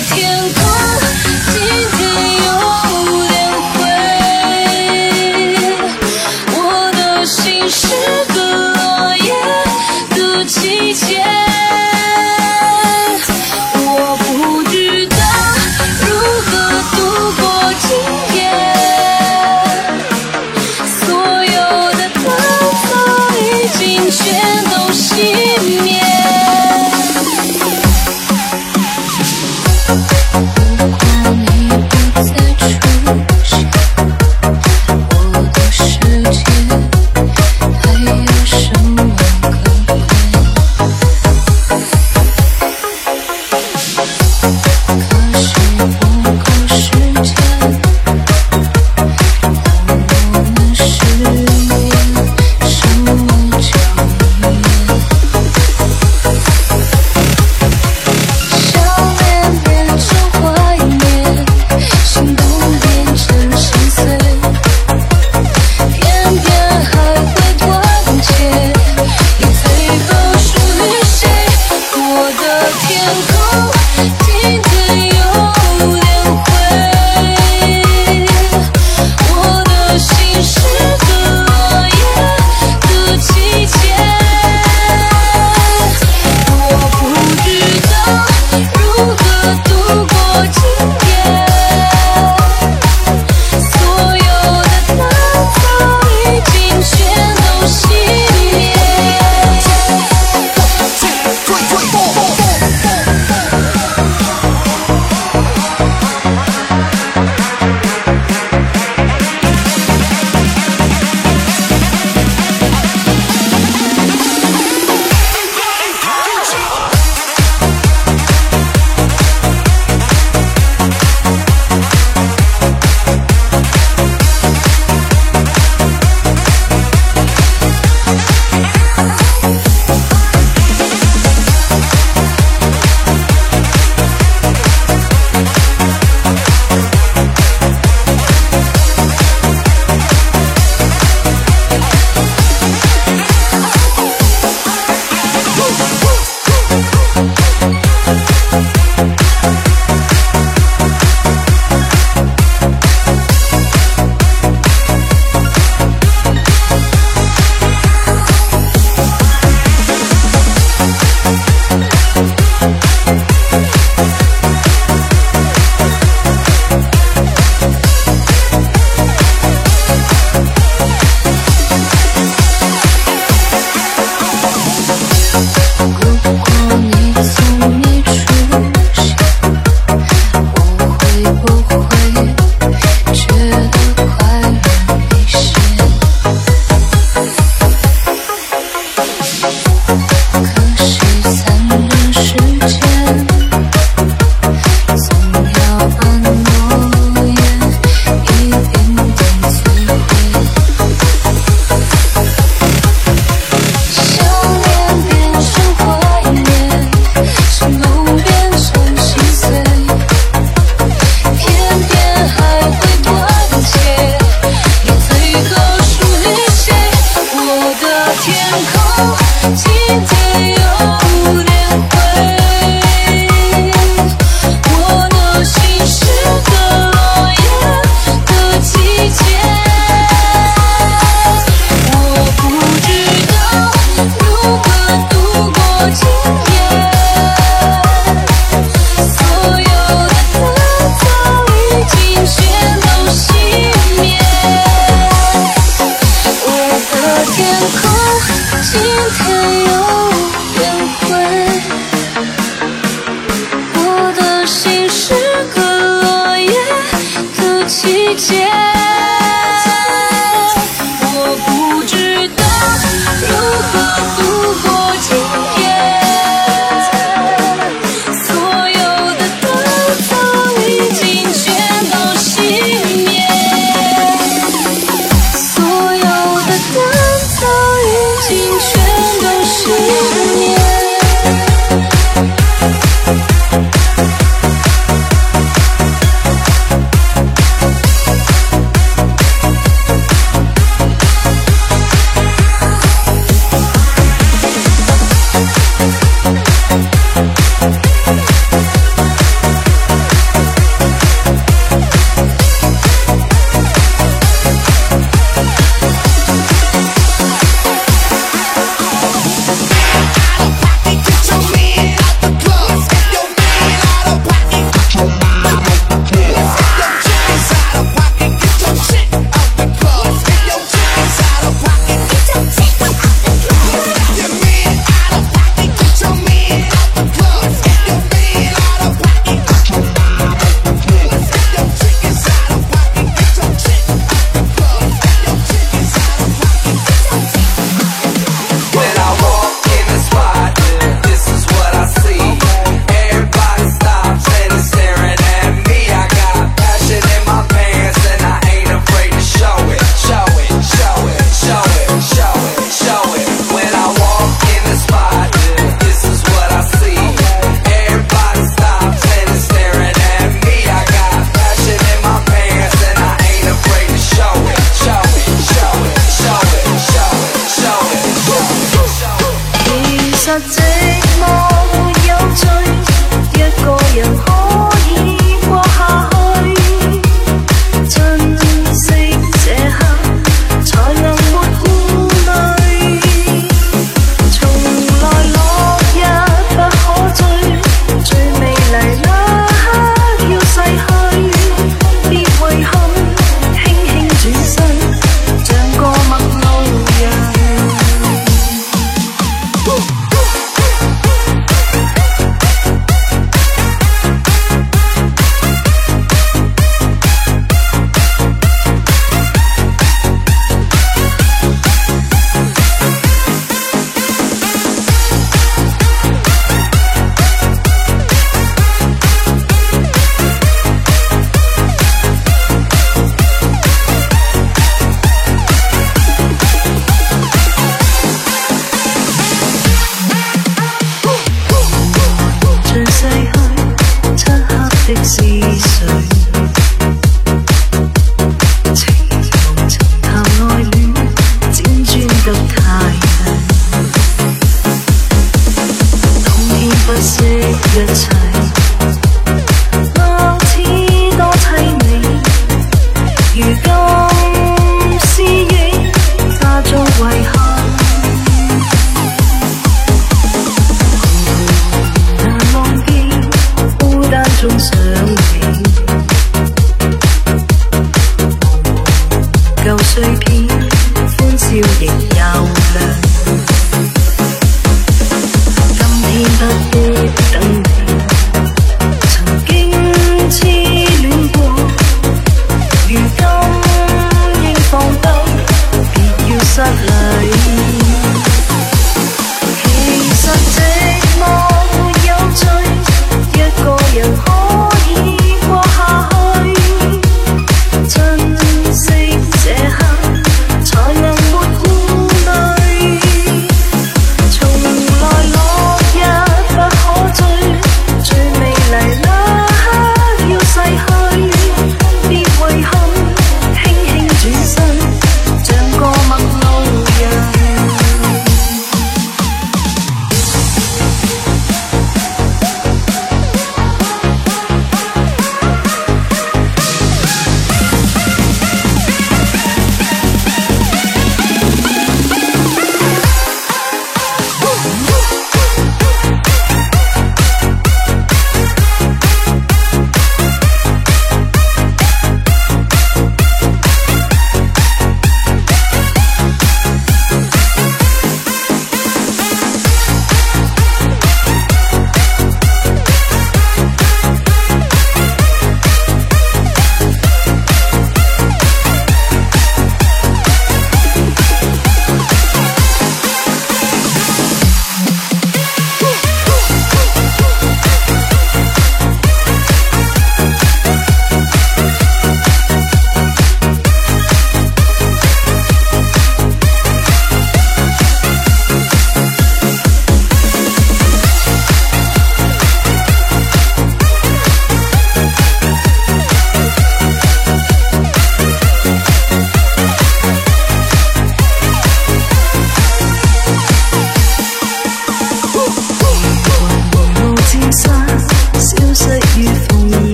skin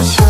i'm show.